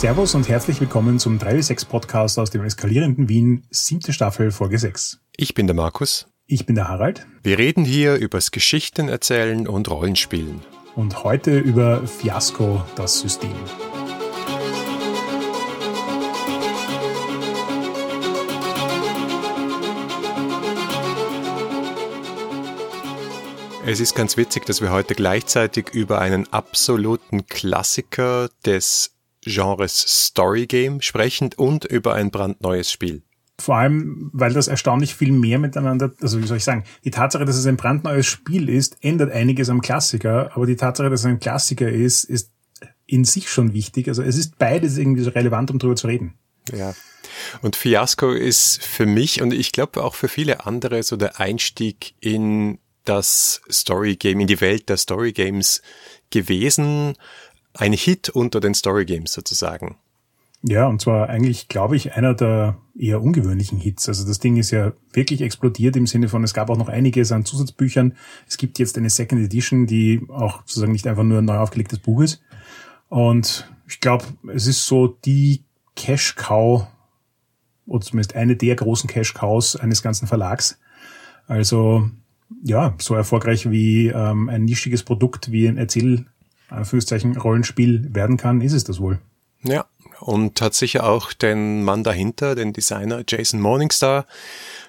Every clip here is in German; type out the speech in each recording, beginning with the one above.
Servus und herzlich willkommen zum 3W6 Podcast aus dem eskalierenden Wien, siebte Staffel, Folge 6. Ich bin der Markus. Ich bin der Harald. Wir reden hier übers Geschichten erzählen und Rollenspielen. Und heute über Fiasco, das System. Es ist ganz witzig, dass wir heute gleichzeitig über einen absoluten Klassiker des Genres Story Game sprechen und über ein brandneues Spiel. Vor allem, weil das erstaunlich viel mehr miteinander, also wie soll ich sagen, die Tatsache, dass es ein brandneues Spiel ist, ändert einiges am Klassiker, aber die Tatsache, dass es ein Klassiker ist, ist in sich schon wichtig. Also es ist beides irgendwie so relevant, um darüber zu reden. Ja. Und Fiasco ist für mich und ich glaube auch für viele andere so der Einstieg in das Story Game, in die Welt der Story Games gewesen. Ein Hit unter den Story Games sozusagen. Ja, und zwar eigentlich, glaube ich, einer der eher ungewöhnlichen Hits. Also das Ding ist ja wirklich explodiert im Sinne von, es gab auch noch einiges an Zusatzbüchern. Es gibt jetzt eine Second Edition, die auch sozusagen nicht einfach nur ein neu aufgelegtes Buch ist. Und ich glaube, es ist so die Cash Cow, oder zumindest eine der großen Cash Cows eines ganzen Verlags. Also ja, so erfolgreich wie ähm, ein nischiges Produkt wie ein Erzähl, Anführungszeichen, Rollenspiel werden kann, ist es das wohl. Ja, und hat sicher auch den Mann dahinter, den Designer Jason Morningstar,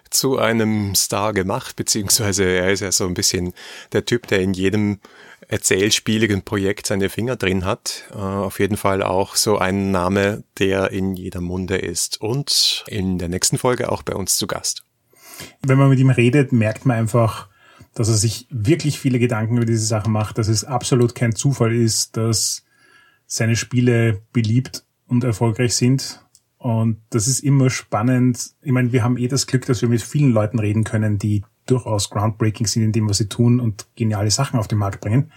zu einem Star gemacht, beziehungsweise er ist ja so ein bisschen der Typ, der in jedem erzählspieligen Projekt seine Finger drin hat. Uh, auf jeden Fall auch so ein Name, der in jeder Munde ist und in der nächsten Folge auch bei uns zu Gast. Wenn man mit ihm redet, merkt man einfach, dass er sich wirklich viele Gedanken über diese Sache macht, dass es absolut kein Zufall ist, dass seine Spiele beliebt und erfolgreich sind. Und das ist immer spannend. Ich meine, wir haben eh das Glück, dass wir mit vielen Leuten reden können, die durchaus groundbreaking sind in dem, was sie tun und geniale Sachen auf den Markt bringen.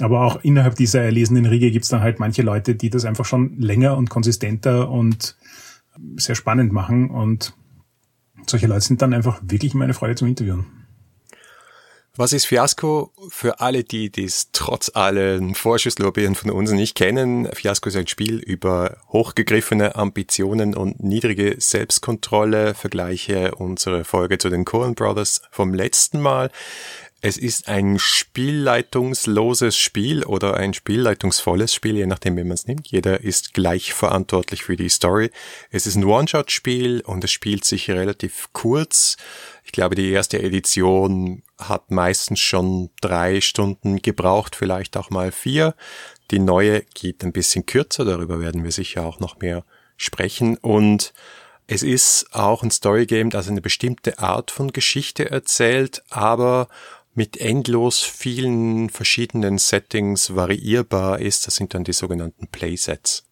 Aber auch innerhalb dieser erlesenen Riege gibt es dann halt manche Leute, die das einfach schon länger und konsistenter und sehr spannend machen. Und solche Leute sind dann einfach wirklich meine Freude zum Interviewen. Was ist Fiasco? Für alle, die dies trotz allen Vorschusslorbeeren von uns nicht kennen, Fiasco ist ein Spiel über hochgegriffene Ambitionen und niedrige Selbstkontrolle. Vergleiche unsere Folge zu den Coen Brothers vom letzten Mal. Es ist ein spielleitungsloses Spiel oder ein spielleitungsvolles Spiel, je nachdem, wie man es nimmt. Jeder ist gleich verantwortlich für die Story. Es ist ein One-Shot-Spiel und es spielt sich relativ kurz. Ich glaube, die erste Edition hat meistens schon drei Stunden gebraucht, vielleicht auch mal vier. Die neue geht ein bisschen kürzer, darüber werden wir sicher auch noch mehr sprechen. Und es ist auch ein Storygame, das eine bestimmte Art von Geschichte erzählt, aber mit endlos vielen verschiedenen Settings variierbar ist. Das sind dann die sogenannten Playsets.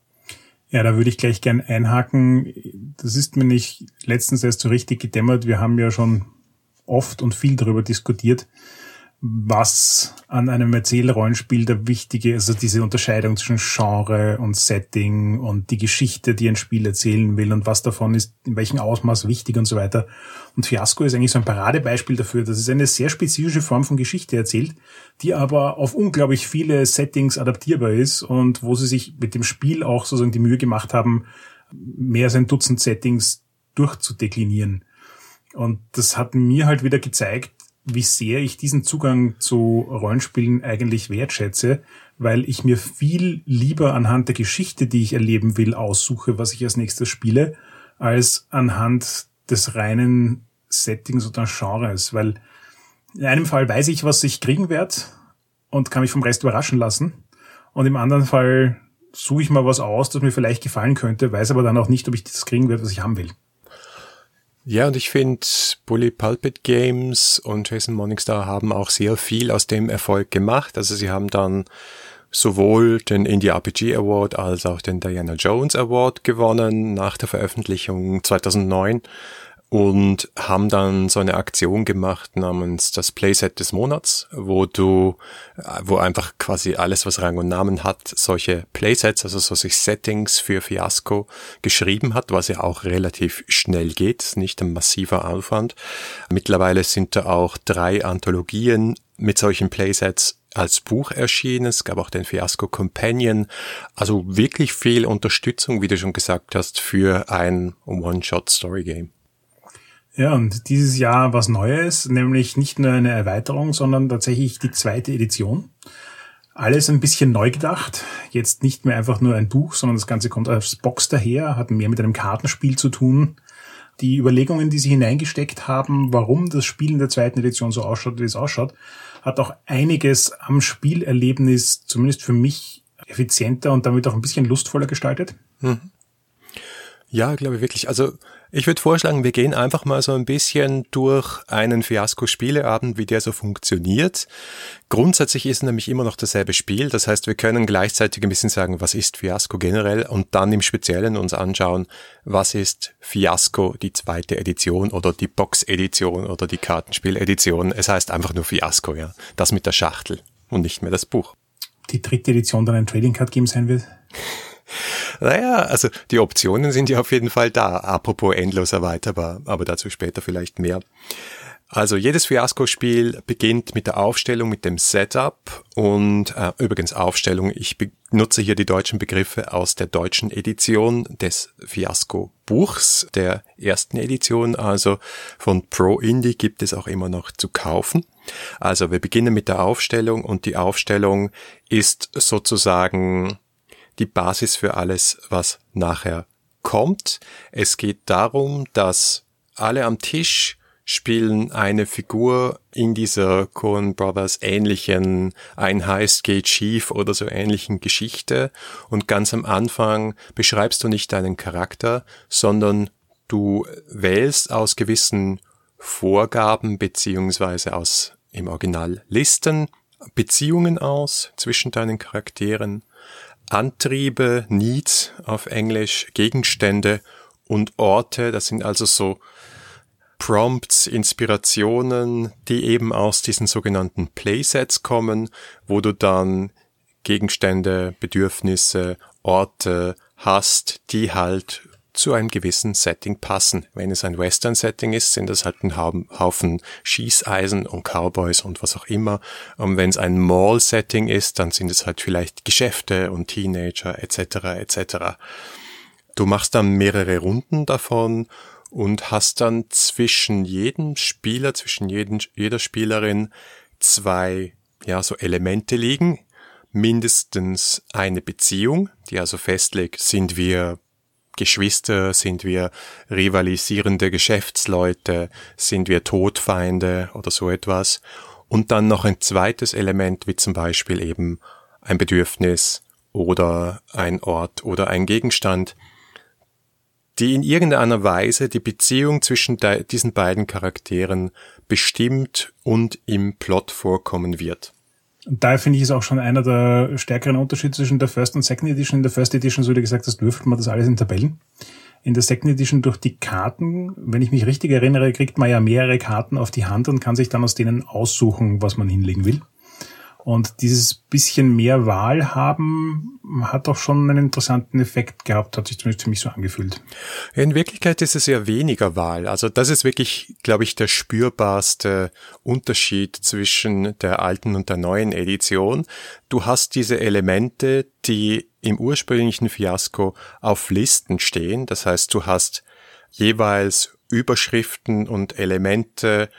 Ja, da würde ich gleich gern einhaken. Das ist mir nicht letztens erst so richtig gedämmert. Wir haben ja schon oft und viel darüber diskutiert, was an einem Erzählrollenspiel der wichtige, also diese Unterscheidung zwischen Genre und Setting und die Geschichte, die ein Spiel erzählen will und was davon ist in welchem Ausmaß wichtig und so weiter. Und Fiasco ist eigentlich so ein Paradebeispiel dafür, dass es eine sehr spezifische Form von Geschichte erzählt, die aber auf unglaublich viele Settings adaptierbar ist und wo sie sich mit dem Spiel auch sozusagen die Mühe gemacht haben, mehr als ein Dutzend Settings durchzudeklinieren. Und das hat mir halt wieder gezeigt, wie sehr ich diesen Zugang zu Rollenspielen eigentlich wertschätze, weil ich mir viel lieber anhand der Geschichte, die ich erleben will, aussuche, was ich als nächstes spiele, als anhand des reinen Settings oder Genres, weil in einem Fall weiß ich, was ich kriegen werde und kann mich vom Rest überraschen lassen und im anderen Fall suche ich mal was aus, das mir vielleicht gefallen könnte, weiß aber dann auch nicht, ob ich das kriegen werde, was ich haben will. Ja, und ich finde, Bully Pulpit Games und Jason Morningstar haben auch sehr viel aus dem Erfolg gemacht. Also sie haben dann sowohl den Indie RPG Award als auch den Diana Jones Award gewonnen nach der Veröffentlichung 2009 und haben dann so eine Aktion gemacht namens das Playset des Monats, wo du, wo einfach quasi alles, was Rang und Namen hat, solche Playsets, also solche Settings für Fiasco geschrieben hat, was ja auch relativ schnell geht, nicht ein massiver Aufwand. Mittlerweile sind da auch drei Anthologien mit solchen Playsets als Buch erschienen. Es gab auch den Fiasco Companion. Also wirklich viel Unterstützung, wie du schon gesagt hast, für ein One-Shot-Story-Game. Ja, und dieses Jahr was Neues, nämlich nicht nur eine Erweiterung, sondern tatsächlich die zweite Edition. Alles ein bisschen neu gedacht. Jetzt nicht mehr einfach nur ein Buch, sondern das Ganze kommt als Box daher, hat mehr mit einem Kartenspiel zu tun. Die Überlegungen, die sie hineingesteckt haben, warum das Spiel in der zweiten Edition so ausschaut, wie es ausschaut, hat auch einiges am Spielerlebnis, zumindest für mich, effizienter und damit auch ein bisschen lustvoller gestaltet. Mhm. Ja, glaube ich wirklich. Also ich würde vorschlagen, wir gehen einfach mal so ein bisschen durch einen Fiasko-Spieleabend, wie der so funktioniert. Grundsätzlich ist nämlich immer noch dasselbe Spiel. Das heißt, wir können gleichzeitig ein bisschen sagen, was ist Fiasko generell und dann im Speziellen uns anschauen, was ist Fiasko, die zweite Edition oder die Box-Edition oder die Kartenspiel-Edition. Es heißt einfach nur Fiasko, ja. Das mit der Schachtel und nicht mehr das Buch. Die dritte Edition dann ein Trading Card Game sein wird? Naja, also die Optionen sind ja auf jeden Fall da. Apropos endlos erweiterbar, aber dazu später vielleicht mehr. Also jedes Fiasko-Spiel beginnt mit der Aufstellung, mit dem Setup und äh, übrigens Aufstellung, ich benutze hier die deutschen Begriffe aus der deutschen Edition des Fiasko-Buchs, der ersten Edition, also von Pro Indie gibt es auch immer noch zu kaufen. Also wir beginnen mit der Aufstellung und die Aufstellung ist sozusagen die Basis für alles, was nachher kommt. Es geht darum, dass alle am Tisch spielen eine Figur in dieser Coen Brothers ähnlichen Ein Heist geht schief oder so ähnlichen Geschichte und ganz am Anfang beschreibst du nicht deinen Charakter, sondern du wählst aus gewissen Vorgaben beziehungsweise aus im Original Listen Beziehungen aus zwischen deinen Charakteren Antriebe, Needs auf Englisch, Gegenstände und Orte. Das sind also so Prompts, Inspirationen, die eben aus diesen sogenannten Playsets kommen, wo du dann Gegenstände, Bedürfnisse, Orte hast, die halt zu einem gewissen Setting passen. Wenn es ein Western-Setting ist, sind das halt ein Haufen Schießeisen und Cowboys und was auch immer. Und wenn es ein Mall-Setting ist, dann sind es halt vielleicht Geschäfte und Teenager etc. etc. Du machst dann mehrere Runden davon und hast dann zwischen jedem Spieler, zwischen jeden, jeder Spielerin zwei ja, so Elemente liegen. Mindestens eine Beziehung, die also festlegt, sind wir Geschwister, sind wir rivalisierende Geschäftsleute, sind wir Todfeinde oder so etwas. Und dann noch ein zweites Element, wie zum Beispiel eben ein Bedürfnis oder ein Ort oder ein Gegenstand, die in irgendeiner Weise die Beziehung zwischen diesen beiden Charakteren bestimmt und im Plot vorkommen wird. Und daher finde ich es auch schon einer der stärkeren Unterschiede zwischen der First und Second Edition. In der First Edition, so wie gesagt hast, würfelt man das alles in Tabellen. In der Second Edition durch die Karten, wenn ich mich richtig erinnere, kriegt man ja mehrere Karten auf die Hand und kann sich dann aus denen aussuchen, was man hinlegen will. Und dieses bisschen mehr Wahl haben hat doch schon einen interessanten Effekt gehabt, hat sich zumindest für mich so angefühlt. In Wirklichkeit ist es ja weniger Wahl. Also das ist wirklich, glaube ich, der spürbarste Unterschied zwischen der alten und der neuen Edition. Du hast diese Elemente, die im ursprünglichen Fiasko auf Listen stehen. Das heißt, du hast jeweils Überschriften und Elemente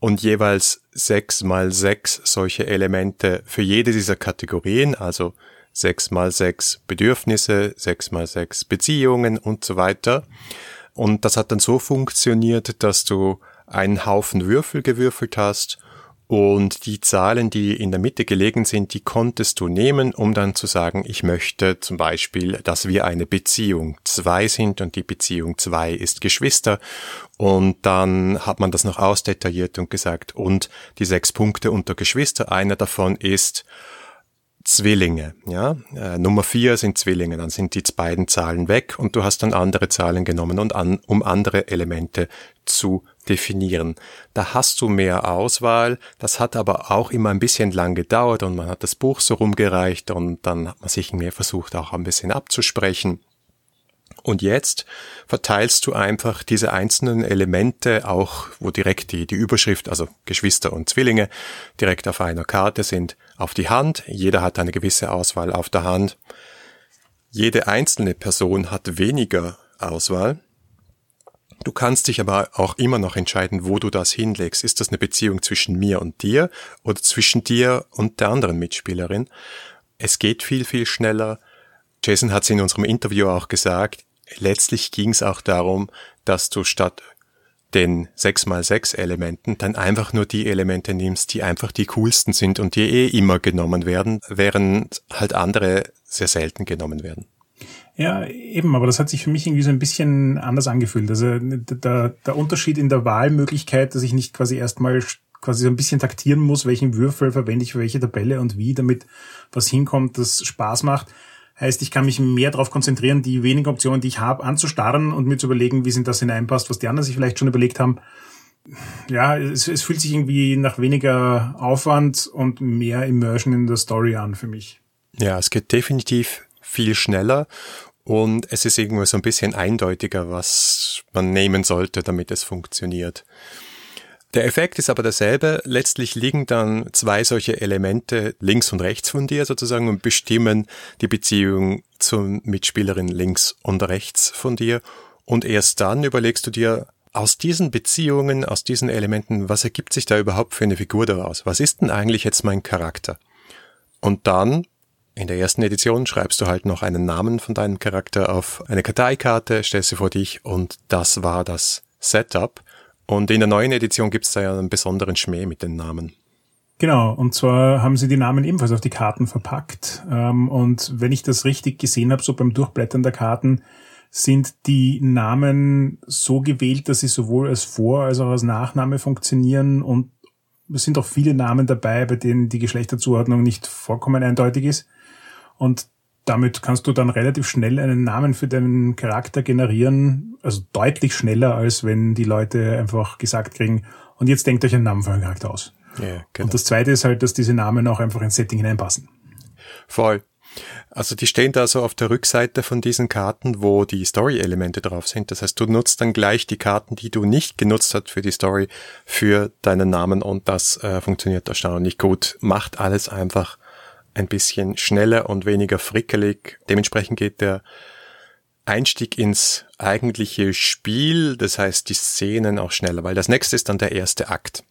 und jeweils sechs mal sechs solche Elemente für jede dieser Kategorien, also sechs mal sechs Bedürfnisse, sechs mal sechs Beziehungen und so weiter. Und das hat dann so funktioniert, dass du einen Haufen Würfel gewürfelt hast und die Zahlen, die in der Mitte gelegen sind, die konntest du nehmen, um dann zu sagen, ich möchte zum Beispiel, dass wir eine Beziehung zwei sind und die Beziehung zwei ist Geschwister. Und dann hat man das noch ausdetailliert und gesagt, und die sechs Punkte unter Geschwister, einer davon ist, Zwillinge, ja. Äh, Nummer vier sind Zwillinge, dann sind die beiden Zahlen weg und du hast dann andere Zahlen genommen und an, um andere Elemente zu definieren. Da hast du mehr Auswahl, das hat aber auch immer ein bisschen lang gedauert und man hat das Buch so rumgereicht und dann hat man sich mehr versucht auch ein bisschen abzusprechen. Und jetzt verteilst du einfach diese einzelnen Elemente auch, wo direkt die, die Überschrift, also Geschwister und Zwillinge, direkt auf einer Karte sind, auf die Hand. Jeder hat eine gewisse Auswahl auf der Hand. Jede einzelne Person hat weniger Auswahl. Du kannst dich aber auch immer noch entscheiden, wo du das hinlegst. Ist das eine Beziehung zwischen mir und dir oder zwischen dir und der anderen Mitspielerin? Es geht viel, viel schneller. Jason hat es in unserem Interview auch gesagt. Letztlich ging es auch darum, dass du statt den 6x6 Elementen dann einfach nur die Elemente nimmst, die einfach die coolsten sind und die eh immer genommen werden, während halt andere sehr selten genommen werden. Ja, eben, aber das hat sich für mich irgendwie so ein bisschen anders angefühlt. Also der, der Unterschied in der Wahlmöglichkeit, dass ich nicht quasi erstmal quasi so ein bisschen taktieren muss, welchen Würfel verwende ich für welche Tabelle und wie, damit was hinkommt, das Spaß macht. Heißt, ich kann mich mehr darauf konzentrieren, die wenigen Optionen, die ich habe, anzustarren und mir zu überlegen, wie sind das hineinpasst, was die anderen sich vielleicht schon überlegt haben. Ja, es, es fühlt sich irgendwie nach weniger Aufwand und mehr Immersion in der Story an für mich. Ja, es geht definitiv viel schneller und es ist irgendwo so ein bisschen eindeutiger, was man nehmen sollte, damit es funktioniert. Der Effekt ist aber derselbe. Letztlich liegen dann zwei solche Elemente links und rechts von dir sozusagen und bestimmen die Beziehung zur Mitspielerin links und rechts von dir. Und erst dann überlegst du dir, aus diesen Beziehungen, aus diesen Elementen, was ergibt sich da überhaupt für eine Figur daraus? Was ist denn eigentlich jetzt mein Charakter? Und dann in der ersten Edition schreibst du halt noch einen Namen von deinem Charakter auf eine Karteikarte, stellst sie vor dich und das war das Setup. Und in der neuen Edition gibt es da ja einen besonderen Schmäh mit den Namen. Genau, und zwar haben sie die Namen ebenfalls auf die Karten verpackt. Ähm, und wenn ich das richtig gesehen habe, so beim Durchblättern der Karten, sind die Namen so gewählt, dass sie sowohl als Vor- als auch als Nachname funktionieren und es sind auch viele Namen dabei, bei denen die Geschlechterzuordnung nicht vollkommen eindeutig ist. Und damit kannst du dann relativ schnell einen Namen für deinen Charakter generieren, also deutlich schneller, als wenn die Leute einfach gesagt kriegen, und jetzt denkt euch einen Namen für euren Charakter aus. Ja, genau. Und das zweite ist halt, dass diese Namen auch einfach ins Setting hineinpassen. Voll. Also die stehen da so auf der Rückseite von diesen Karten, wo die Story-Elemente drauf sind. Das heißt, du nutzt dann gleich die Karten, die du nicht genutzt hast für die Story, für deinen Namen und das äh, funktioniert erstaunlich gut. Macht alles einfach ein bisschen schneller und weniger frickelig. Dementsprechend geht der Einstieg ins eigentliche Spiel, das heißt die Szenen auch schneller, weil das nächste ist dann der erste Akt.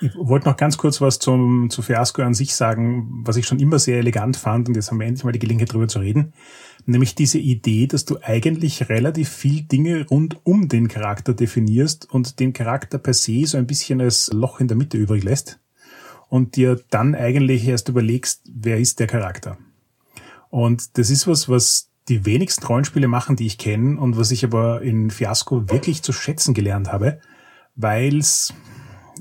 Ich wollte noch ganz kurz was zum, zu Fiasco an sich sagen, was ich schon immer sehr elegant fand, und jetzt haben wir endlich mal die Gelegenheit darüber zu reden, nämlich diese Idee, dass du eigentlich relativ viel Dinge rund um den Charakter definierst und den Charakter per se so ein bisschen als Loch in der Mitte übrig lässt und dir dann eigentlich erst überlegst, wer ist der Charakter. Und das ist was, was die wenigsten Rollenspiele machen, die ich kenne und was ich aber in Fiasco wirklich zu schätzen gelernt habe, weil es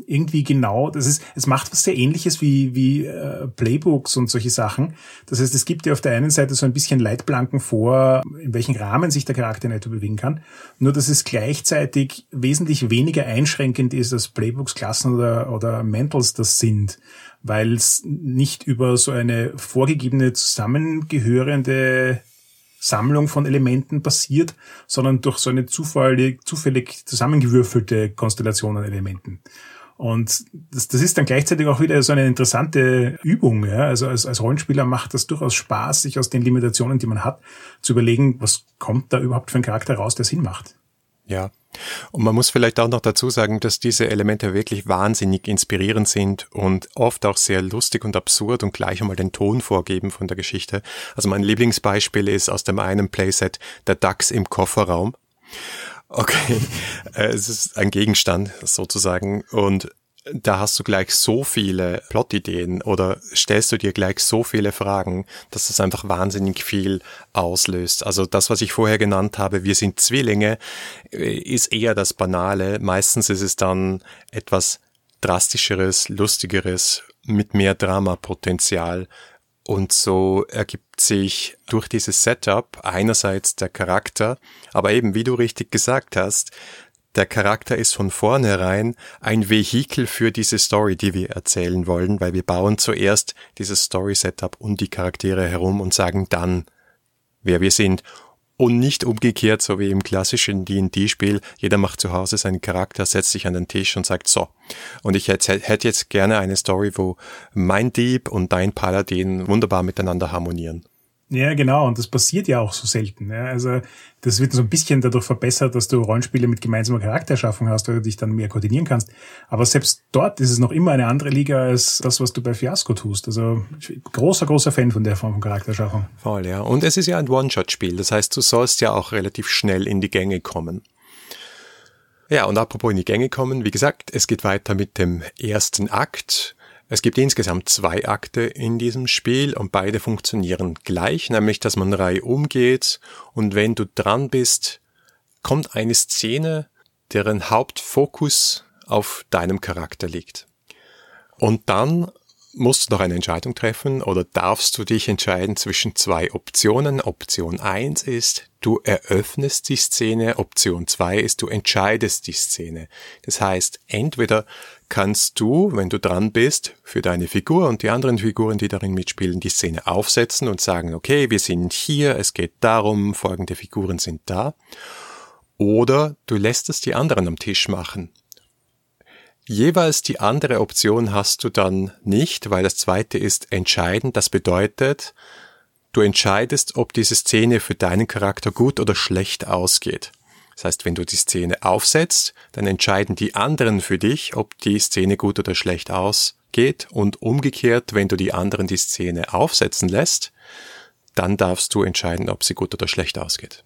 irgendwie genau, das ist, es macht was sehr ähnliches wie, wie äh, Playbooks und solche Sachen. Das heißt, es gibt dir auf der einen Seite so ein bisschen Leitplanken vor, in welchem Rahmen sich der Charakter in etwa bewegen kann. Nur, dass es gleichzeitig wesentlich weniger einschränkend ist, als Playbooks, Klassen oder, oder Mentals das sind, weil es nicht über so eine vorgegebene zusammengehörende Sammlung von Elementen passiert, sondern durch so eine zufällig, zufällig zusammengewürfelte Konstellation an Elementen. Und das, das ist dann gleichzeitig auch wieder so eine interessante Übung. Ja? Also als, als Rollenspieler macht das durchaus Spaß, sich aus den Limitationen, die man hat, zu überlegen, was kommt da überhaupt für ein Charakter raus, der Sinn macht. Ja. Und man muss vielleicht auch noch dazu sagen, dass diese Elemente wirklich wahnsinnig inspirierend sind und oft auch sehr lustig und absurd und gleich einmal den Ton vorgeben von der Geschichte. Also mein Lieblingsbeispiel ist aus dem einen Playset der Dachs im Kofferraum. Okay, äh, es ist ein Gegenstand sozusagen und da hast du gleich so viele Plotideen oder stellst du dir gleich so viele Fragen, dass das einfach wahnsinnig viel auslöst. Also das, was ich vorher genannt habe, wir sind Zwillinge, äh, ist eher das Banale. Meistens ist es dann etwas drastischeres, lustigeres, mit mehr Dramapotenzial, und so ergibt sich durch dieses Setup einerseits der Charakter, aber eben, wie du richtig gesagt hast, der Charakter ist von vornherein ein Vehikel für diese Story, die wir erzählen wollen, weil wir bauen zuerst dieses Story-Setup um die Charaktere herum und sagen dann, wer wir sind. Und nicht umgekehrt, so wie im klassischen D&D-Spiel. Jeder macht zu Hause seinen Charakter, setzt sich an den Tisch und sagt so. Und ich hätte jetzt gerne eine Story, wo mein Dieb und dein Paladin wunderbar miteinander harmonieren. Ja, genau. Und das passiert ja auch so selten. Ja. Also das wird so ein bisschen dadurch verbessert, dass du Rollenspiele mit gemeinsamer Charakterschaffung hast, weil du dich dann mehr koordinieren kannst. Aber selbst dort ist es noch immer eine andere Liga als das, was du bei Fiasco tust. Also großer, großer Fan von der Form von Charakterschaffung. Voll, ja. Und es ist ja ein One-Shot-Spiel. Das heißt, du sollst ja auch relativ schnell in die Gänge kommen. Ja, und apropos in die Gänge kommen, wie gesagt, es geht weiter mit dem ersten Akt. Es gibt insgesamt zwei Akte in diesem Spiel und beide funktionieren gleich, nämlich dass man Reihe umgeht und wenn du dran bist, kommt eine Szene, deren Hauptfokus auf deinem Charakter liegt. Und dann musst du noch eine Entscheidung treffen oder darfst du dich entscheiden zwischen zwei Optionen. Option eins ist, du eröffnest die Szene. Option zwei ist, du entscheidest die Szene. Das heißt, entweder kannst du, wenn du dran bist, für deine Figur und die anderen Figuren, die darin mitspielen, die Szene aufsetzen und sagen, okay, wir sind hier, es geht darum, folgende Figuren sind da. Oder du lässt es die anderen am Tisch machen. Jeweils die andere Option hast du dann nicht, weil das zweite ist entscheidend. Das bedeutet, du entscheidest, ob diese Szene für deinen Charakter gut oder schlecht ausgeht. Das heißt, wenn du die Szene aufsetzt, dann entscheiden die anderen für dich, ob die Szene gut oder schlecht ausgeht und umgekehrt, wenn du die anderen die Szene aufsetzen lässt, dann darfst du entscheiden, ob sie gut oder schlecht ausgeht.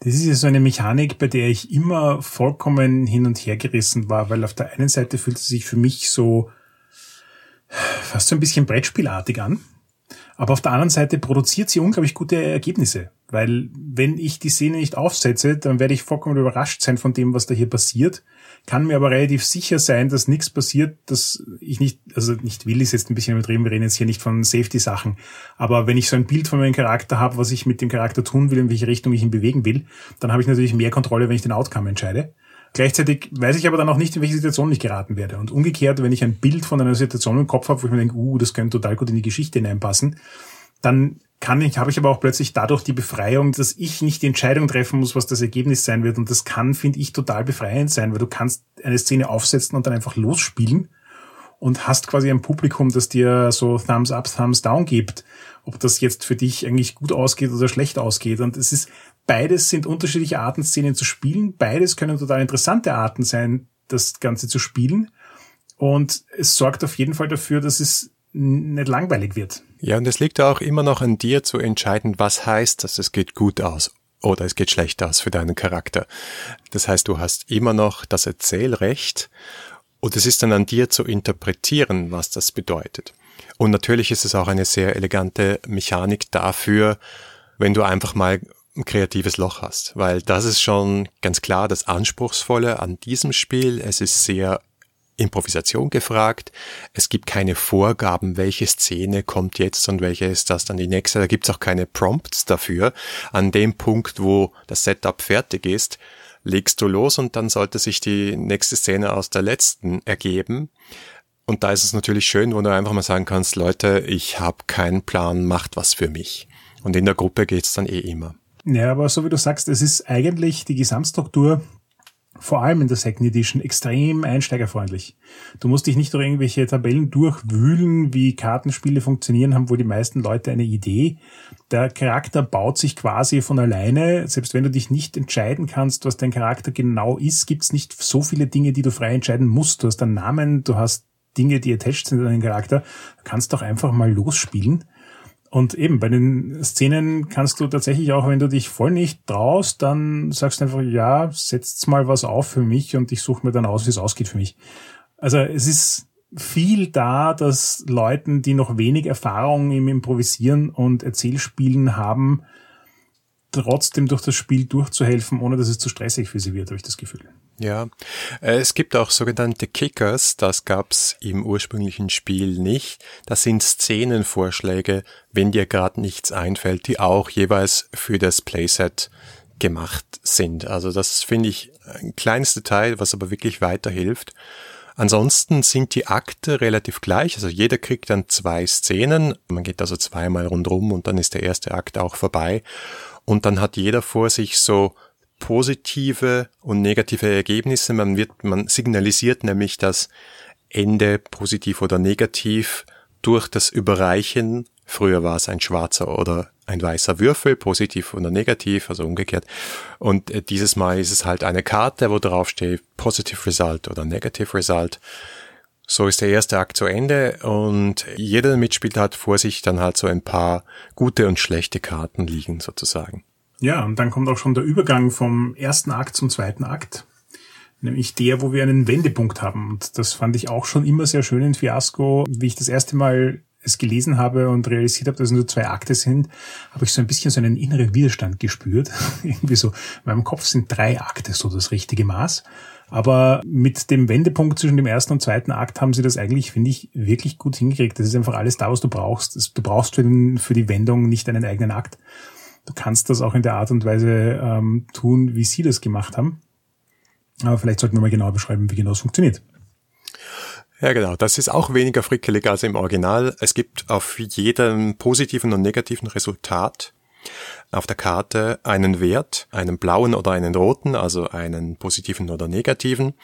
Das ist ja so eine Mechanik, bei der ich immer vollkommen hin und her gerissen war, weil auf der einen Seite fühlt es sich für mich so fast so ein bisschen Brettspielartig an. Aber auf der anderen Seite produziert sie unglaublich gute Ergebnisse. Weil wenn ich die Szene nicht aufsetze, dann werde ich vollkommen überrascht sein von dem, was da hier passiert. Kann mir aber relativ sicher sein, dass nichts passiert, dass ich nicht, also nicht will, ist jetzt ein bisschen übertrieben, wir reden jetzt hier nicht von Safety-Sachen. Aber wenn ich so ein Bild von meinem Charakter habe, was ich mit dem Charakter tun will, in welche Richtung ich ihn bewegen will, dann habe ich natürlich mehr Kontrolle, wenn ich den Outcome entscheide. Gleichzeitig weiß ich aber dann auch nicht, in welche Situation ich geraten werde. Und umgekehrt, wenn ich ein Bild von einer Situation im Kopf habe, wo ich mir denke, uh, das könnte total gut in die Geschichte hineinpassen, dann kann ich, habe ich aber auch plötzlich dadurch die Befreiung, dass ich nicht die Entscheidung treffen muss, was das Ergebnis sein wird. Und das kann, finde ich, total befreiend sein, weil du kannst eine Szene aufsetzen und dann einfach losspielen und hast quasi ein Publikum, das dir so Thumbs up, Thumbs down gibt, ob das jetzt für dich eigentlich gut ausgeht oder schlecht ausgeht. Und es ist Beides sind unterschiedliche Arten, Szenen zu spielen. Beides können total interessante Arten sein, das Ganze zu spielen. Und es sorgt auf jeden Fall dafür, dass es nicht langweilig wird. Ja, und es liegt auch immer noch an dir zu entscheiden, was heißt, dass es geht gut aus oder es geht schlecht aus für deinen Charakter. Das heißt, du hast immer noch das Erzählrecht und es ist dann an dir zu interpretieren, was das bedeutet. Und natürlich ist es auch eine sehr elegante Mechanik dafür, wenn du einfach mal ein kreatives Loch hast, weil das ist schon ganz klar das Anspruchsvolle an diesem Spiel. Es ist sehr Improvisation gefragt. Es gibt keine Vorgaben, welche Szene kommt jetzt und welche ist das dann die nächste. Da gibt es auch keine Prompts dafür. An dem Punkt, wo das Setup fertig ist, legst du los und dann sollte sich die nächste Szene aus der letzten ergeben. Und da ist es natürlich schön, wo du einfach mal sagen kannst, Leute, ich habe keinen Plan, macht was für mich. Und in der Gruppe geht's dann eh immer. Ja, aber so wie du sagst, es ist eigentlich die Gesamtstruktur, vor allem in der Second Edition, extrem einsteigerfreundlich. Du musst dich nicht durch irgendwelche Tabellen durchwühlen, wie Kartenspiele funktionieren, haben wohl die meisten Leute eine Idee. Der Charakter baut sich quasi von alleine. Selbst wenn du dich nicht entscheiden kannst, was dein Charakter genau ist, gibt's nicht so viele Dinge, die du frei entscheiden musst. Du hast einen Namen, du hast Dinge, die attached sind an den Charakter. Du kannst doch einfach mal losspielen. Und eben, bei den Szenen kannst du tatsächlich auch, wenn du dich voll nicht traust, dann sagst du einfach, ja, setzt mal was auf für mich und ich suche mir dann aus, wie es ausgeht für mich. Also es ist viel da, dass Leuten, die noch wenig Erfahrung im Improvisieren und Erzählspielen haben, trotzdem durch das Spiel durchzuhelfen, ohne dass es zu stressig für sie wird, habe ich das Gefühl. Ja, äh, es gibt auch sogenannte Kickers, das gab's im ursprünglichen Spiel nicht. Das sind Szenenvorschläge, wenn dir gerade nichts einfällt, die auch jeweils für das Playset gemacht sind. Also das finde ich ein kleines Detail, was aber wirklich weiterhilft. Ansonsten sind die Akte relativ gleich, also jeder kriegt dann zwei Szenen. Man geht also zweimal rundrum und dann ist der erste Akt auch vorbei. Und dann hat jeder vor sich so positive und negative Ergebnisse. Man wird, man signalisiert nämlich das Ende positiv oder negativ durch das Überreichen. Früher war es ein schwarzer oder ein weißer Würfel, positiv oder negativ, also umgekehrt. Und äh, dieses Mal ist es halt eine Karte, wo drauf steht Positive Result oder Negative Result. So ist der erste Akt zu Ende und jeder Mitspieler hat vor sich dann halt so ein paar gute und schlechte Karten liegen sozusagen. Ja, und dann kommt auch schon der Übergang vom ersten Akt zum zweiten Akt. Nämlich der, wo wir einen Wendepunkt haben. Und das fand ich auch schon immer sehr schön in Fiasco. Wie ich das erste Mal es gelesen habe und realisiert habe, dass es nur zwei Akte sind, habe ich so ein bisschen so einen inneren Widerstand gespürt. Irgendwie so, in meinem Kopf sind drei Akte so das richtige Maß. Aber mit dem Wendepunkt zwischen dem ersten und zweiten Akt haben sie das eigentlich, finde ich, wirklich gut hingekriegt. Das ist einfach alles da, was du brauchst. Du brauchst für, den, für die Wendung nicht einen eigenen Akt. Du kannst das auch in der Art und Weise ähm, tun, wie sie das gemacht haben. Aber vielleicht sollten wir mal genau beschreiben, wie genau es funktioniert. Ja, genau. Das ist auch weniger frickelig als im Original. Es gibt auf jedem positiven und negativen Resultat auf der Karte einen Wert, einen blauen oder einen roten, also einen positiven oder negativen,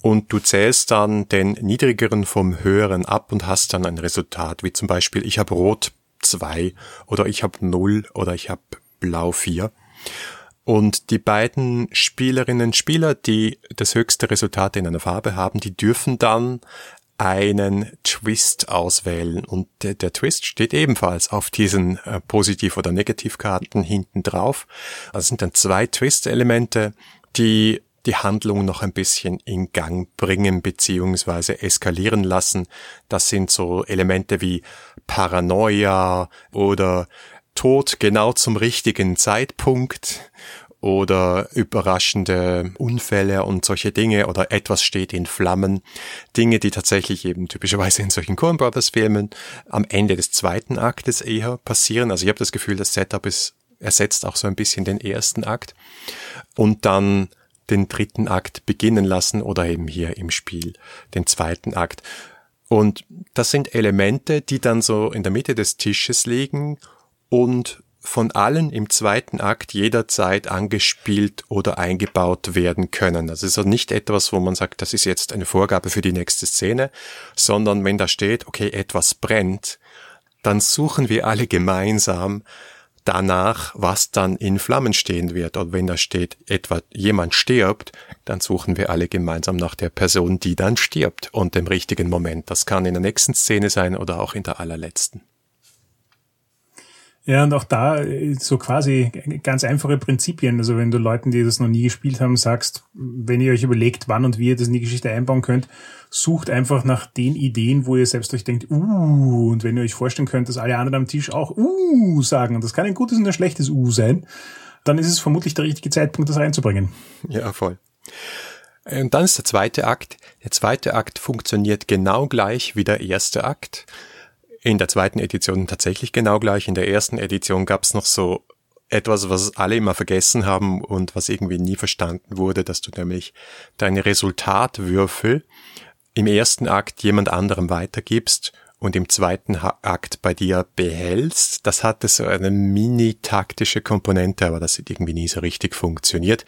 und du zählst dann den niedrigeren vom höheren ab und hast dann ein Resultat, wie zum Beispiel ich habe rot 2 oder ich habe 0 oder ich habe blau 4. Und die beiden Spielerinnen Spieler, die das höchste Resultat in einer Farbe haben, die dürfen dann einen Twist auswählen und der, der Twist steht ebenfalls auf diesen äh, Positiv- oder Negativkarten hinten drauf. Also sind dann zwei Twist-Elemente, die die Handlung noch ein bisschen in Gang bringen beziehungsweise eskalieren lassen. Das sind so Elemente wie Paranoia oder Tod genau zum richtigen Zeitpunkt oder überraschende Unfälle und solche Dinge oder etwas steht in Flammen. Dinge, die tatsächlich eben typischerweise in solchen Coen Brothers Filmen am Ende des zweiten Aktes eher passieren. Also ich habe das Gefühl, das Setup ist, ersetzt auch so ein bisschen den ersten Akt und dann den dritten Akt beginnen lassen oder eben hier im Spiel den zweiten Akt. Und das sind Elemente, die dann so in der Mitte des Tisches liegen und von allen im zweiten Akt jederzeit angespielt oder eingebaut werden können. Das ist also nicht etwas, wo man sagt, das ist jetzt eine Vorgabe für die nächste Szene, sondern wenn da steht, okay, etwas brennt, dann suchen wir alle gemeinsam danach, was dann in Flammen stehen wird. Und wenn da steht, etwa jemand stirbt, dann suchen wir alle gemeinsam nach der Person, die dann stirbt und dem richtigen Moment. Das kann in der nächsten Szene sein oder auch in der allerletzten. Ja, und auch da äh, so quasi ganz einfache Prinzipien. Also wenn du Leuten, die das noch nie gespielt haben, sagst, wenn ihr euch überlegt, wann und wie ihr das in die Geschichte einbauen könnt, sucht einfach nach den Ideen, wo ihr selbst euch denkt, uh, und wenn ihr euch vorstellen könnt, dass alle anderen am Tisch auch uh sagen, und das kann ein gutes und ein schlechtes uh sein, dann ist es vermutlich der richtige Zeitpunkt, das reinzubringen. Ja, voll. Und dann ist der zweite Akt. Der zweite Akt funktioniert genau gleich wie der erste Akt in der zweiten Edition tatsächlich genau gleich. In der ersten Edition gab es noch so etwas, was alle immer vergessen haben und was irgendwie nie verstanden wurde, dass du nämlich deine Resultatwürfel im ersten Akt jemand anderem weitergibst und im zweiten Akt bei dir behältst. Das hatte so eine mini-taktische Komponente, aber das hat irgendwie nie so richtig funktioniert.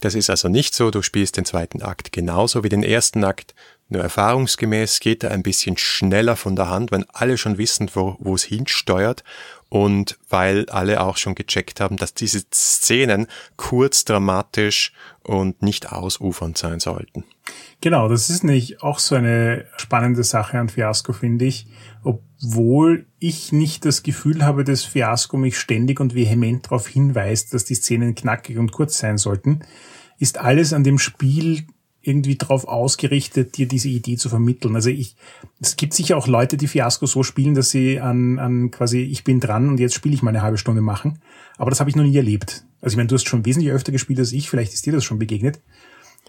Das ist also nicht so, du spielst den zweiten Akt genauso wie den ersten Akt, nur erfahrungsgemäß geht er ein bisschen schneller von der Hand, wenn alle schon wissen, wo, wo es hinsteuert und weil alle auch schon gecheckt haben, dass diese Szenen kurz, dramatisch und nicht ausufernd sein sollten. Genau, das ist nicht auch so eine spannende Sache an Fiasco, finde ich. Obwohl ich nicht das Gefühl habe, dass Fiasco mich ständig und vehement darauf hinweist, dass die Szenen knackig und kurz sein sollten, ist alles an dem Spiel irgendwie darauf ausgerichtet, dir diese Idee zu vermitteln. Also ich, es gibt sicher auch Leute, die Fiasco so spielen, dass sie an, an quasi ich bin dran und jetzt spiele ich mal eine halbe Stunde machen. Aber das habe ich noch nie erlebt. Also ich meine, du hast schon wesentlich öfter gespielt als ich, vielleicht ist dir das schon begegnet.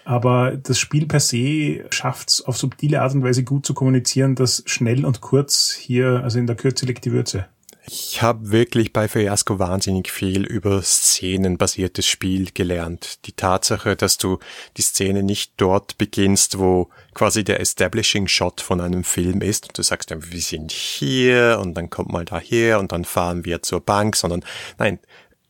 Aber das Spiel per se schafft es auf subtile Art und Weise gut zu kommunizieren, dass schnell und kurz hier, also in der Kürze liegt die Würze. Ich habe wirklich bei Fiasco wahnsinnig viel über szenenbasiertes Spiel gelernt. Die Tatsache, dass du die Szene nicht dort beginnst, wo quasi der Establishing Shot von einem Film ist und du sagst dann, wir sind hier und dann kommt mal daher und dann fahren wir zur Bank, sondern nein,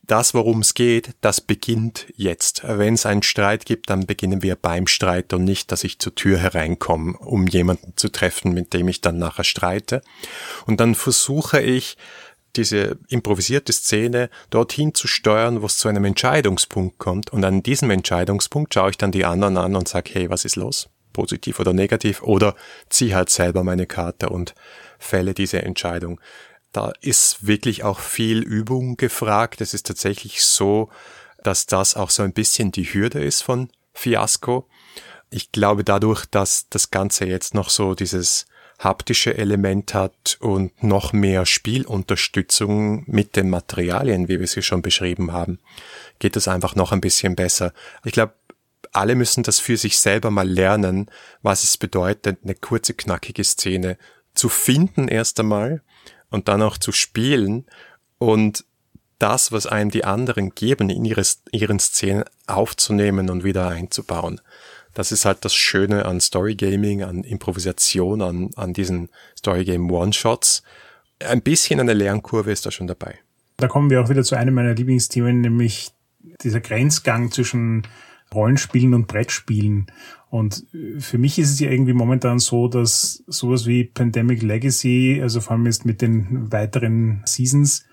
das, worum es geht, das beginnt jetzt. Wenn es einen Streit gibt, dann beginnen wir beim Streit und nicht, dass ich zur Tür hereinkomme, um jemanden zu treffen, mit dem ich dann nachher streite. Und dann versuche ich, diese improvisierte Szene dorthin zu steuern, wo es zu einem Entscheidungspunkt kommt. Und an diesem Entscheidungspunkt schaue ich dann die anderen an und sage, hey, was ist los? Positiv oder negativ? Oder zieh halt selber meine Karte und fälle diese Entscheidung. Da ist wirklich auch viel Übung gefragt. Es ist tatsächlich so, dass das auch so ein bisschen die Hürde ist von Fiasco. Ich glaube dadurch, dass das Ganze jetzt noch so dieses haptische Element hat und noch mehr Spielunterstützung mit den Materialien, wie wir sie schon beschrieben haben, geht es einfach noch ein bisschen besser. Ich glaube, alle müssen das für sich selber mal lernen, was es bedeutet, eine kurze, knackige Szene zu finden erst einmal und dann auch zu spielen und das, was einem die anderen geben, in ihre, ihren Szenen aufzunehmen und wieder einzubauen. Das ist halt das Schöne an Storygaming, an Improvisation, an, an diesen Storygame One-Shots. Ein bisschen eine Lernkurve ist da schon dabei. Da kommen wir auch wieder zu einem meiner Lieblingsthemen, nämlich dieser Grenzgang zwischen Rollenspielen und Brettspielen. Und für mich ist es ja irgendwie momentan so, dass sowas wie Pandemic Legacy, also vor allem jetzt mit den weiteren Seasons,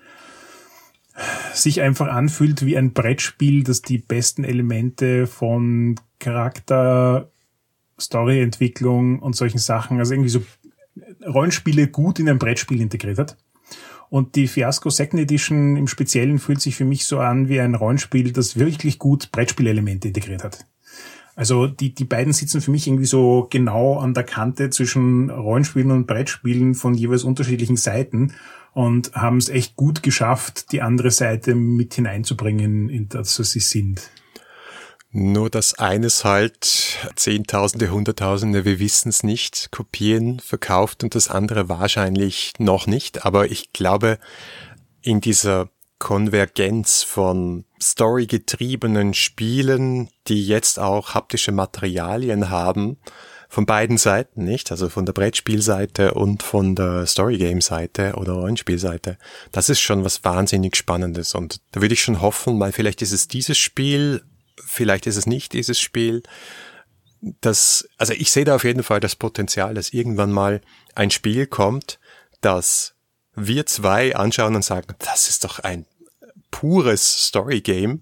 sich einfach anfühlt wie ein Brettspiel, das die besten Elemente von Charakter, Storyentwicklung und solchen Sachen, also irgendwie so Rollenspiele gut in ein Brettspiel integriert hat. Und die Fiasco Second Edition im Speziellen fühlt sich für mich so an wie ein Rollenspiel, das wirklich gut Brettspielelemente integriert hat. Also die, die beiden sitzen für mich irgendwie so genau an der Kante zwischen Rollenspielen und Brettspielen von jeweils unterschiedlichen Seiten und haben es echt gut geschafft, die andere Seite mit hineinzubringen, in das, was sie sind. Nur dass eines halt Zehntausende, Hunderttausende, wir wissen es nicht, Kopien verkauft und das andere wahrscheinlich noch nicht. Aber ich glaube, in dieser Konvergenz von storygetriebenen Spielen, die jetzt auch haptische Materialien haben, von beiden Seiten, nicht? Also von der Brettspielseite und von der Storygame-Seite oder Rollenspielseite. Das ist schon was wahnsinnig Spannendes und da würde ich schon hoffen, weil vielleicht ist es dieses Spiel, vielleicht ist es nicht dieses Spiel. Das, also ich sehe da auf jeden Fall das Potenzial, dass irgendwann mal ein Spiel kommt, das wir zwei anschauen und sagen, das ist doch ein pures Storygame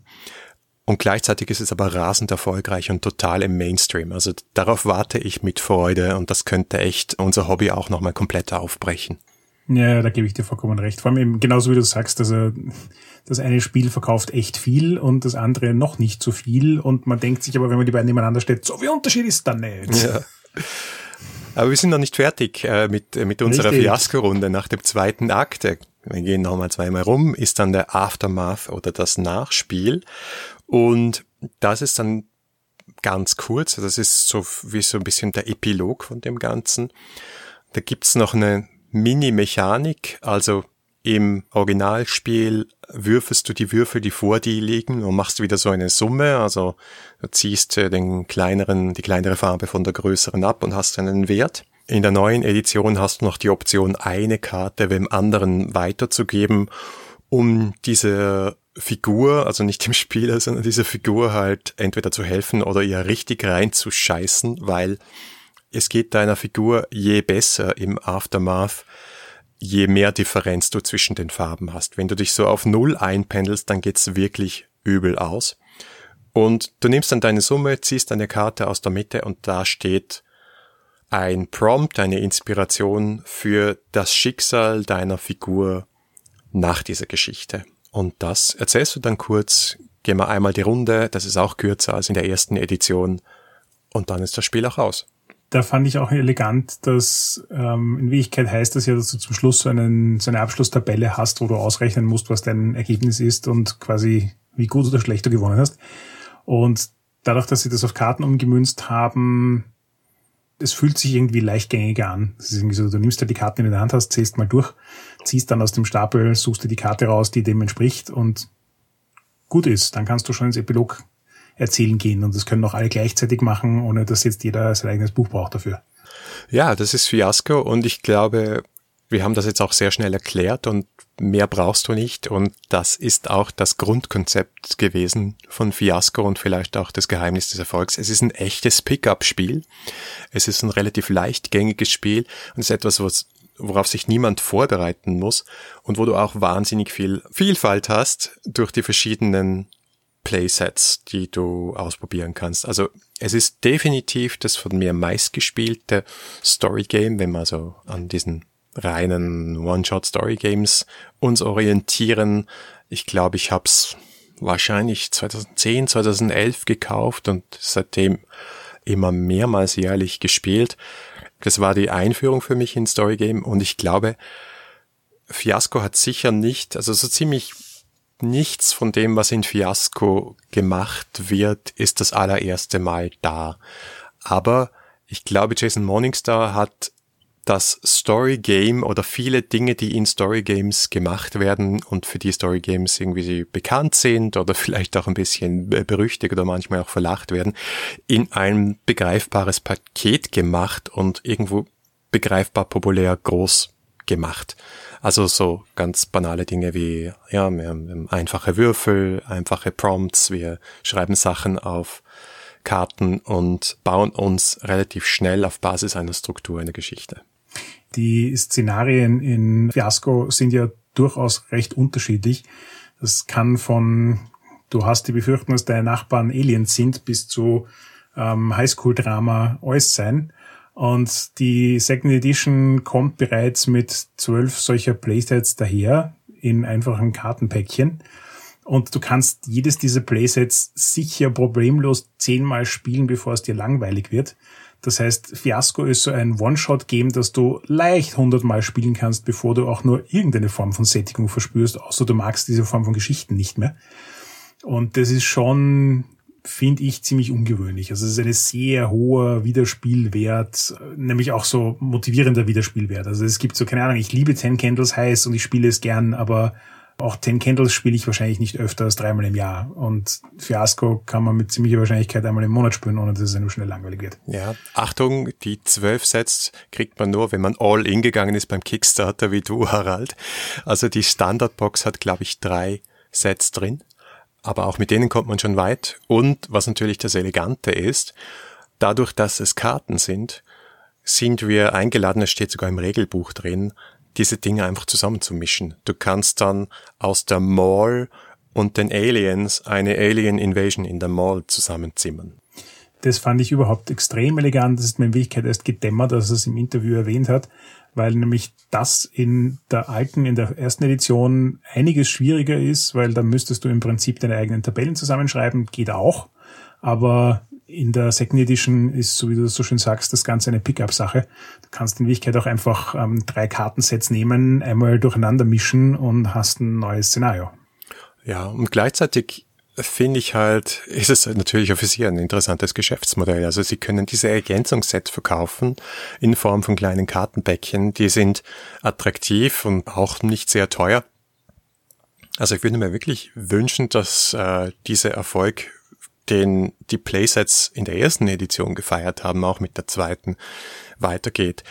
und gleichzeitig ist es aber rasend erfolgreich und total im Mainstream. Also darauf warte ich mit Freude und das könnte echt unser Hobby auch nochmal komplett aufbrechen. Ja, da gebe ich dir vollkommen recht. Vor allem eben genauso wie du sagst, also das eine Spiel verkauft echt viel und das andere noch nicht so viel. Und man denkt sich aber, wenn man die beiden nebeneinander stellt, so wie Unterschied ist dann nicht. Ja. Aber wir sind noch nicht fertig äh, mit, mit unserer Fiasko-Runde nach dem zweiten Akt. Wir gehen nochmal zweimal rum, ist dann der Aftermath oder das Nachspiel. Und das ist dann ganz kurz, das ist so wie so ein bisschen der Epilog von dem Ganzen. Da gibt's noch eine Mini-Mechanik, also im Originalspiel würfelst du die Würfel, die vor dir liegen und machst wieder so eine Summe, also ziehst äh, den kleineren, die kleinere Farbe von der größeren ab und hast einen Wert. In der neuen Edition hast du noch die Option, eine Karte dem anderen weiterzugeben, um diese Figur, also nicht dem Spieler, sondern dieser Figur halt entweder zu helfen oder ihr richtig reinzuscheißen, weil es geht deiner Figur je besser im Aftermath, je mehr Differenz du zwischen den Farben hast. Wenn du dich so auf Null einpendelst, dann geht's wirklich übel aus. Und du nimmst dann deine Summe, ziehst deine Karte aus der Mitte und da steht ein Prompt, eine Inspiration für das Schicksal deiner Figur nach dieser Geschichte. Und das erzählst du dann kurz, gehen wir einmal die Runde, das ist auch kürzer als in der ersten Edition und dann ist das Spiel auch raus. Da fand ich auch elegant, dass ähm, in Wirklichkeit heißt das ja, dass du zum Schluss so, einen, so eine Abschlusstabelle hast, wo du ausrechnen musst, was dein Ergebnis ist und quasi wie gut oder schlecht du gewonnen hast. Und dadurch, dass sie das auf Karten umgemünzt haben, es fühlt sich irgendwie leichtgängiger an. Es ist irgendwie so, du nimmst ja die Karten in der Hand hast, zählst mal durch, ziehst dann aus dem Stapel, suchst dir die Karte raus, die dem entspricht und gut ist. Dann kannst du schon ins Epilog erzählen gehen und das können auch alle gleichzeitig machen, ohne dass jetzt jeder sein eigenes Buch braucht dafür. Ja, das ist Fiasco und ich glaube, wir haben das jetzt auch sehr schnell erklärt und mehr brauchst du nicht. Und das ist auch das Grundkonzept gewesen von Fiasco und vielleicht auch das Geheimnis des Erfolgs. Es ist ein echtes Pickup-Spiel. Es ist ein relativ leichtgängiges Spiel und es ist etwas, was worauf sich niemand vorbereiten muss und wo du auch wahnsinnig viel Vielfalt hast durch die verschiedenen Playsets, die du ausprobieren kannst. Also es ist definitiv das von mir meistgespielte Story Game, wenn man so an diesen reinen One-Shot-Story-Games uns orientieren. Ich glaube, ich habe es wahrscheinlich 2010, 2011 gekauft und seitdem immer mehrmals jährlich gespielt. Das war die Einführung für mich in Story Game und ich glaube, Fiasco hat sicher nicht, also so ziemlich nichts von dem, was in Fiasco gemacht wird, ist das allererste Mal da. Aber ich glaube, Jason Morningstar hat das Story Game oder viele Dinge, die in Story Games gemacht werden und für die Story Games irgendwie bekannt sind oder vielleicht auch ein bisschen berüchtigt oder manchmal auch verlacht werden, in ein begreifbares Paket gemacht und irgendwo begreifbar populär groß gemacht. Also so ganz banale Dinge wie, ja, wir haben einfache Würfel, einfache Prompts, wir schreiben Sachen auf Karten und bauen uns relativ schnell auf Basis einer Struktur eine Geschichte. Die Szenarien in Fiasco sind ja durchaus recht unterschiedlich. Das kann von, du hast die Befürchtung, dass deine Nachbarn Aliens sind, bis zu ähm, Highschool-Drama alles sein. Und die Second Edition kommt bereits mit zwölf solcher Playsets daher in einfachen Kartenpäckchen. Und du kannst jedes dieser Playsets sicher problemlos zehnmal spielen, bevor es dir langweilig wird. Das heißt, Fiasco ist so ein One-Shot-Game, das du leicht hundertmal spielen kannst, bevor du auch nur irgendeine Form von Sättigung verspürst, außer du magst diese Form von Geschichten nicht mehr. Und das ist schon, finde ich, ziemlich ungewöhnlich. Also es ist ein sehr hoher Wiederspielwert, nämlich auch so motivierender Wiederspielwert. Also es gibt so, keine Ahnung, ich liebe Ten Candles heiß und ich spiele es gern, aber auch Ten Candles spiele ich wahrscheinlich nicht öfter als dreimal im Jahr. Und Fiasco kann man mit ziemlicher Wahrscheinlichkeit einmal im Monat spielen, ohne dass es einem schnell langweilig wird. Ja, Achtung, die zwölf Sets kriegt man nur, wenn man all in gegangen ist beim Kickstarter wie du, Harald. Also die Standardbox hat, glaube ich, drei Sets drin. Aber auch mit denen kommt man schon weit. Und was natürlich das Elegante ist, dadurch, dass es Karten sind, sind wir eingeladen, es steht sogar im Regelbuch drin, diese Dinge einfach zusammenzumischen. Du kannst dann aus der Mall und den Aliens eine Alien Invasion in der Mall zusammenzimmern. Das fand ich überhaupt extrem elegant. Das ist mir in Wirklichkeit erst gedämmert, dass er es im Interview erwähnt hat, weil nämlich das in der alten, in der ersten Edition einiges schwieriger ist, weil da müsstest du im Prinzip deine eigenen Tabellen zusammenschreiben, geht auch. Aber in der Second Edition ist, so wie du das so schön sagst, das Ganze eine Pickup-Sache. Du kannst in Wirklichkeit auch einfach ähm, drei Kartensets nehmen, einmal durcheinander mischen und hast ein neues Szenario. Ja, und gleichzeitig finde ich halt, ist es natürlich auch für Sie ein interessantes Geschäftsmodell. Also Sie können diese Ergänzungssets verkaufen in Form von kleinen Kartenbäckchen. Die sind attraktiv und auch nicht sehr teuer. Also ich würde mir wirklich wünschen, dass äh, dieser Erfolg den die Playsets in der ersten Edition gefeiert haben, auch mit der zweiten weitergeht.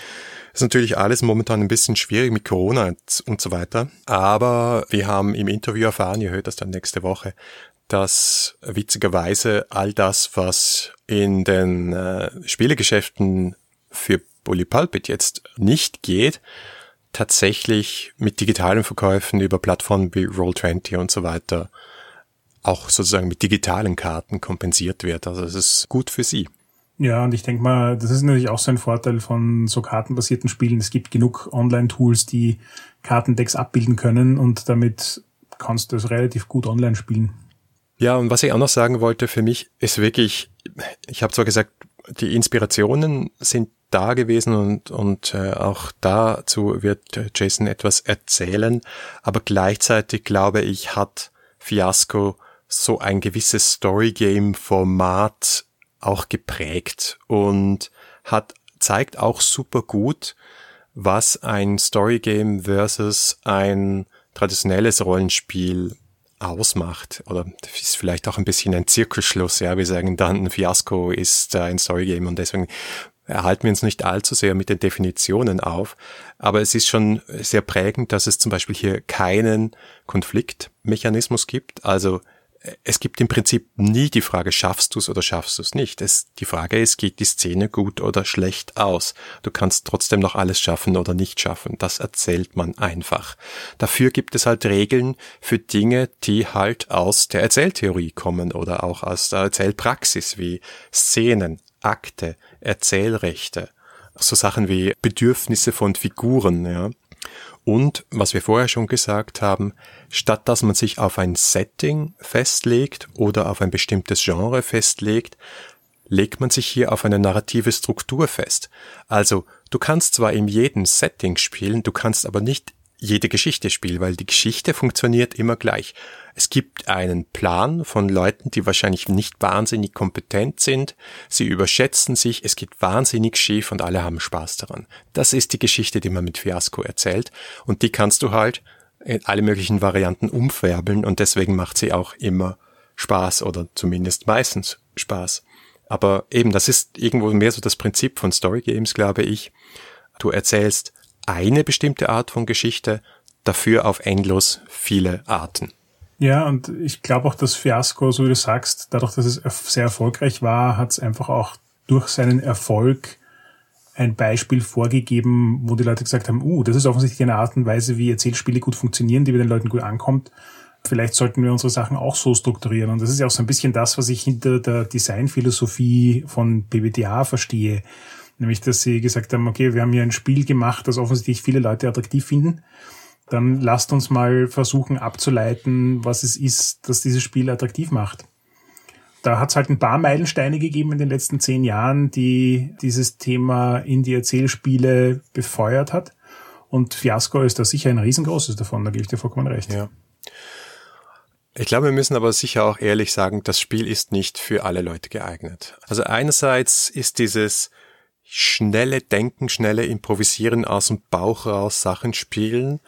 Das ist natürlich alles momentan ein bisschen schwierig mit Corona und so weiter. Aber wir haben im Interview erfahren, ihr hört das dann nächste Woche, dass witzigerweise all das, was in den äh, Spielegeschäften für Bully Pulpit jetzt nicht geht, tatsächlich mit digitalen Verkäufen über Plattformen wie Roll20 und so weiter auch sozusagen mit digitalen Karten kompensiert wird. Also es ist gut für sie. Ja, und ich denke mal, das ist natürlich auch so ein Vorteil von so kartenbasierten Spielen. Es gibt genug Online-Tools, die Kartendecks abbilden können und damit kannst du es relativ gut online spielen. Ja, und was ich auch noch sagen wollte, für mich ist wirklich, ich habe zwar gesagt, die Inspirationen sind da gewesen und, und äh, auch dazu wird Jason etwas erzählen, aber gleichzeitig glaube ich, hat Fiasco so ein gewisses Storygame-Format auch geprägt und hat, zeigt auch super gut, was ein Storygame versus ein traditionelles Rollenspiel ausmacht. Oder ist vielleicht auch ein bisschen ein Zirkelschluss, ja. Wir sagen dann, ein Fiasco ist ein Storygame und deswegen erhalten wir uns nicht allzu sehr mit den Definitionen auf, aber es ist schon sehr prägend, dass es zum Beispiel hier keinen Konfliktmechanismus gibt. Also es gibt im Prinzip nie die Frage, schaffst du es oder schaffst du es nicht. Die Frage ist, geht die Szene gut oder schlecht aus? Du kannst trotzdem noch alles schaffen oder nicht schaffen. Das erzählt man einfach. Dafür gibt es halt Regeln für Dinge, die halt aus der Erzähltheorie kommen oder auch aus der Erzählpraxis wie Szenen, Akte, Erzählrechte. So Sachen wie Bedürfnisse von Figuren, ja. Und, was wir vorher schon gesagt haben, statt dass man sich auf ein Setting festlegt oder auf ein bestimmtes Genre festlegt, legt man sich hier auf eine narrative Struktur fest. Also, du kannst zwar in jedem Setting spielen, du kannst aber nicht jede Geschichte spielen, weil die Geschichte funktioniert immer gleich. Es gibt einen Plan von Leuten, die wahrscheinlich nicht wahnsinnig kompetent sind. Sie überschätzen sich, es geht wahnsinnig schief und alle haben Spaß daran. Das ist die Geschichte, die man mit Fiasco erzählt. Und die kannst du halt in alle möglichen Varianten umfärbeln und deswegen macht sie auch immer Spaß oder zumindest meistens Spaß. Aber eben, das ist irgendwo mehr so das Prinzip von Story Games, glaube ich. Du erzählst eine bestimmte Art von Geschichte, dafür auf endlos viele Arten. Ja, und ich glaube auch, dass Fiasco, so wie du sagst, dadurch, dass es sehr erfolgreich war, hat es einfach auch durch seinen Erfolg ein Beispiel vorgegeben, wo die Leute gesagt haben, uh, das ist offensichtlich eine Art und Weise, wie Erzählspiele gut funktionieren, die bei den Leuten gut ankommt. Vielleicht sollten wir unsere Sachen auch so strukturieren. Und das ist ja auch so ein bisschen das, was ich hinter der Designphilosophie von BBDA verstehe. Nämlich, dass sie gesagt haben, okay, wir haben hier ein Spiel gemacht, das offensichtlich viele Leute attraktiv finden dann lasst uns mal versuchen abzuleiten, was es ist, dass dieses Spiel attraktiv macht. Da hat es halt ein paar Meilensteine gegeben in den letzten zehn Jahren, die dieses Thema in die Erzählspiele befeuert hat. Und Fiasco ist da sicher ein riesengroßes davon, da gebe ich dir vollkommen recht. Ja. Ich glaube, wir müssen aber sicher auch ehrlich sagen, das Spiel ist nicht für alle Leute geeignet. Also einerseits ist dieses schnelle Denken, schnelle Improvisieren aus dem Bauch raus, Sachen spielen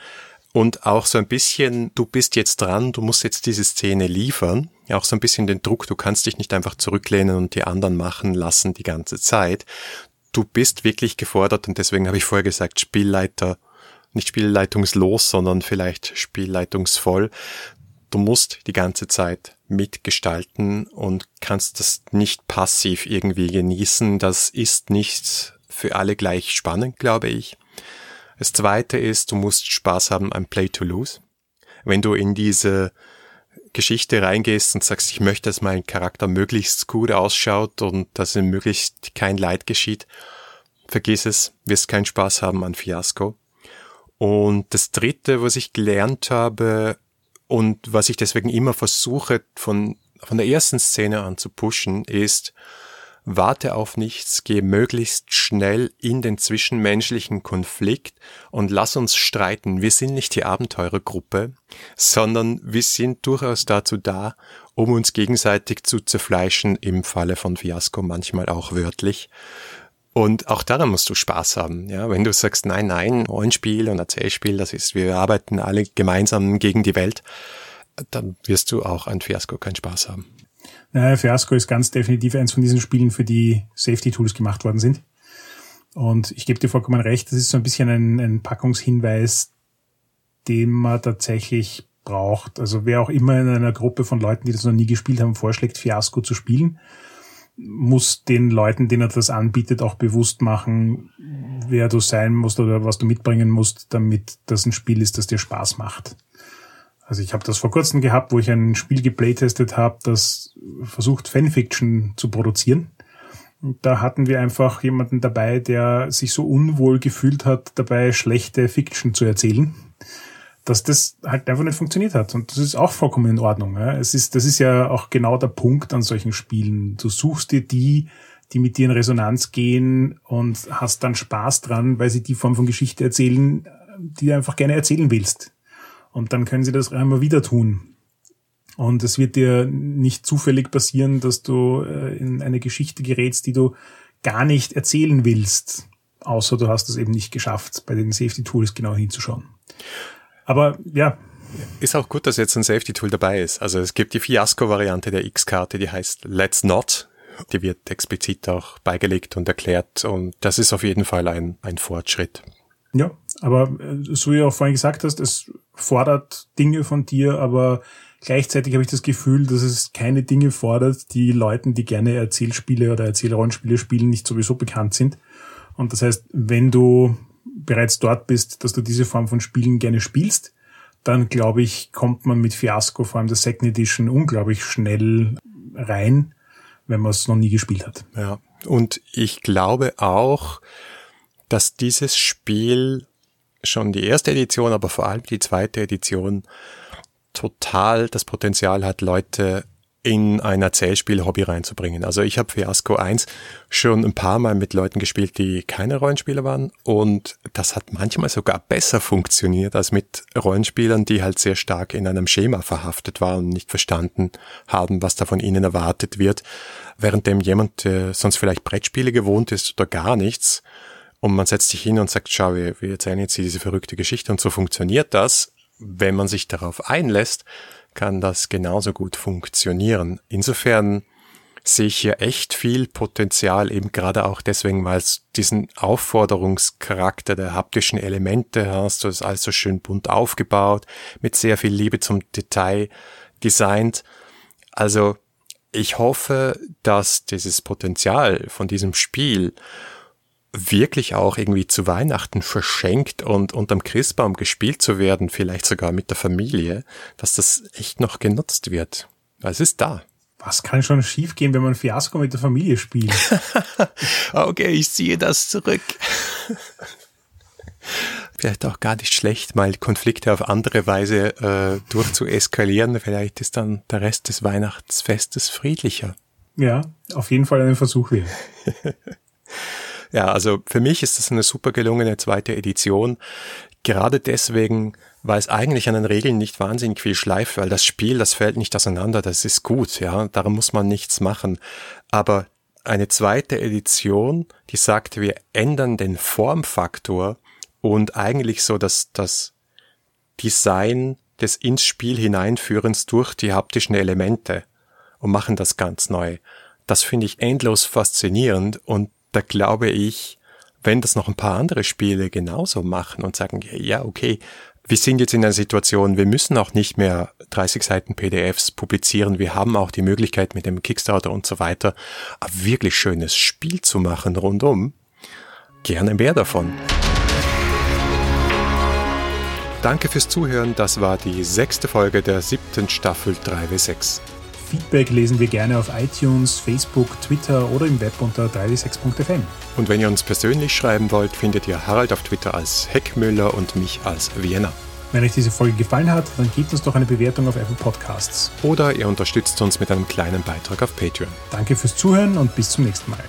und auch so ein bisschen, du bist jetzt dran, du musst jetzt diese Szene liefern. Auch so ein bisschen den Druck, du kannst dich nicht einfach zurücklehnen und die anderen machen lassen die ganze Zeit. Du bist wirklich gefordert und deswegen habe ich vorher gesagt, Spielleiter, nicht spielleitungslos, sondern vielleicht spielleitungsvoll. Du musst die ganze Zeit mitgestalten und kannst das nicht passiv irgendwie genießen. Das ist nicht für alle gleich spannend, glaube ich. Das zweite ist, du musst Spaß haben am Play to Lose. Wenn du in diese Geschichte reingehst und sagst, ich möchte, dass mein Charakter möglichst gut ausschaut und dass ihm möglichst kein Leid geschieht, vergiss es, wirst keinen Spaß haben an Fiasco. Und das dritte, was ich gelernt habe und was ich deswegen immer versuche von, von der ersten Szene an zu pushen, ist, warte auf nichts, geh möglichst schnell in den zwischenmenschlichen Konflikt und lass uns streiten. Wir sind nicht die Abenteurergruppe, sondern wir sind durchaus dazu da, um uns gegenseitig zu zerfleischen, im Falle von Fiasco manchmal auch wörtlich. Und auch daran musst du Spaß haben. Ja, wenn du sagst, nein, nein, Rollenspiel und Erzählspiel, das ist, wir arbeiten alle gemeinsam gegen die Welt, dann wirst du auch an Fiasco keinen Spaß haben. Naja, Fiasco ist ganz definitiv eins von diesen Spielen, für die Safety-Tools gemacht worden sind. Und ich gebe dir vollkommen recht, das ist so ein bisschen ein, ein Packungshinweis, den man tatsächlich braucht. Also wer auch immer in einer Gruppe von Leuten, die das noch nie gespielt haben, vorschlägt, Fiasco zu spielen, muss den Leuten, denen er das anbietet, auch bewusst machen, wer du sein musst oder was du mitbringen musst, damit das ein Spiel ist, das dir Spaß macht. Also ich habe das vor kurzem gehabt, wo ich ein Spiel geplaytestet habe, das versucht, Fanfiction zu produzieren. Da hatten wir einfach jemanden dabei, der sich so unwohl gefühlt hat, dabei schlechte Fiction zu erzählen, dass das halt einfach nicht funktioniert hat. Und das ist auch vollkommen in Ordnung. Ja. Es ist, das ist ja auch genau der Punkt an solchen Spielen. Du suchst dir die, die mit dir in Resonanz gehen und hast dann Spaß dran, weil sie die Form von Geschichte erzählen, die du einfach gerne erzählen willst. Und dann können sie das immer wieder tun. Und es wird dir nicht zufällig passieren, dass du äh, in eine Geschichte gerätst, die du gar nicht erzählen willst. Außer du hast es eben nicht geschafft, bei den Safety Tools genau hinzuschauen. Aber ja. Ist auch gut, dass jetzt ein Safety Tool dabei ist. Also es gibt die Fiasco-Variante der X-Karte, die heißt Let's Not Die wird explizit auch beigelegt und erklärt und das ist auf jeden Fall ein, ein Fortschritt. Ja, aber äh, so wie du auch vorhin gesagt hast, es fordert Dinge von dir, aber gleichzeitig habe ich das Gefühl, dass es keine Dinge fordert, die Leuten, die gerne Erzählspiele oder Erzählrollenspiele spielen, nicht sowieso bekannt sind. Und das heißt, wenn du bereits dort bist, dass du diese Form von Spielen gerne spielst, dann glaube ich, kommt man mit Fiasco, vor allem der Second Edition, unglaublich schnell rein, wenn man es noch nie gespielt hat. Ja, und ich glaube auch, dass dieses Spiel schon die erste Edition, aber vor allem die zweite Edition total das Potenzial hat, Leute in ein Erzählspiel-Hobby reinzubringen. Also ich habe Fiasco 1 schon ein paar Mal mit Leuten gespielt, die keine Rollenspieler waren und das hat manchmal sogar besser funktioniert als mit Rollenspielern, die halt sehr stark in einem Schema verhaftet waren und nicht verstanden haben, was da von ihnen erwartet wird, währenddem jemand, der sonst vielleicht Brettspiele gewohnt ist oder gar nichts und man setzt sich hin und sagt, schau, wir, wir erzählen jetzt diese verrückte Geschichte und so funktioniert das. Wenn man sich darauf einlässt, kann das genauso gut funktionieren. Insofern sehe ich hier echt viel Potenzial, eben gerade auch deswegen, weil es diesen Aufforderungscharakter der haptischen Elemente hast, du hast alles so schön bunt aufgebaut, mit sehr viel Liebe zum Detail designt. Also ich hoffe, dass dieses Potenzial von diesem Spiel wirklich auch irgendwie zu Weihnachten verschenkt und unterm Christbaum gespielt zu werden, vielleicht sogar mit der Familie, dass das echt noch genutzt wird. Es ist da. Was kann schon schiefgehen, wenn man Fiasko mit der Familie spielt? okay, ich ziehe das zurück. Vielleicht auch gar nicht schlecht, mal Konflikte auf andere Weise äh, durchzueskalieren. Vielleicht ist dann der Rest des Weihnachtsfestes friedlicher. Ja, auf jeden Fall ein Versuch wert. Ja, also für mich ist das eine super gelungene zweite Edition. Gerade deswegen, weil es eigentlich an den Regeln nicht wahnsinnig viel schleift, weil das Spiel, das fällt nicht auseinander, das ist gut, ja, darum muss man nichts machen. Aber eine zweite Edition, die sagt, wir ändern den Formfaktor und eigentlich so dass das Design des ins Spiel hineinführens durch die haptischen Elemente und machen das ganz neu. Das finde ich endlos faszinierend und da glaube ich, wenn das noch ein paar andere Spiele genauso machen und sagen, ja, okay, wir sind jetzt in einer Situation, wir müssen auch nicht mehr 30 Seiten PDFs publizieren, wir haben auch die Möglichkeit mit dem Kickstarter und so weiter, ein wirklich schönes Spiel zu machen rundum. Gerne mehr davon. Danke fürs Zuhören, das war die sechste Folge der siebten Staffel 3W6. Feedback lesen wir gerne auf iTunes, Facebook, Twitter oder im Web unter 3w6.fm. Und wenn ihr uns persönlich schreiben wollt, findet ihr Harald auf Twitter als Heckmüller und mich als Vienna. Wenn euch diese Folge gefallen hat, dann gebt uns doch eine Bewertung auf Apple Podcasts. Oder ihr unterstützt uns mit einem kleinen Beitrag auf Patreon. Danke fürs Zuhören und bis zum nächsten Mal.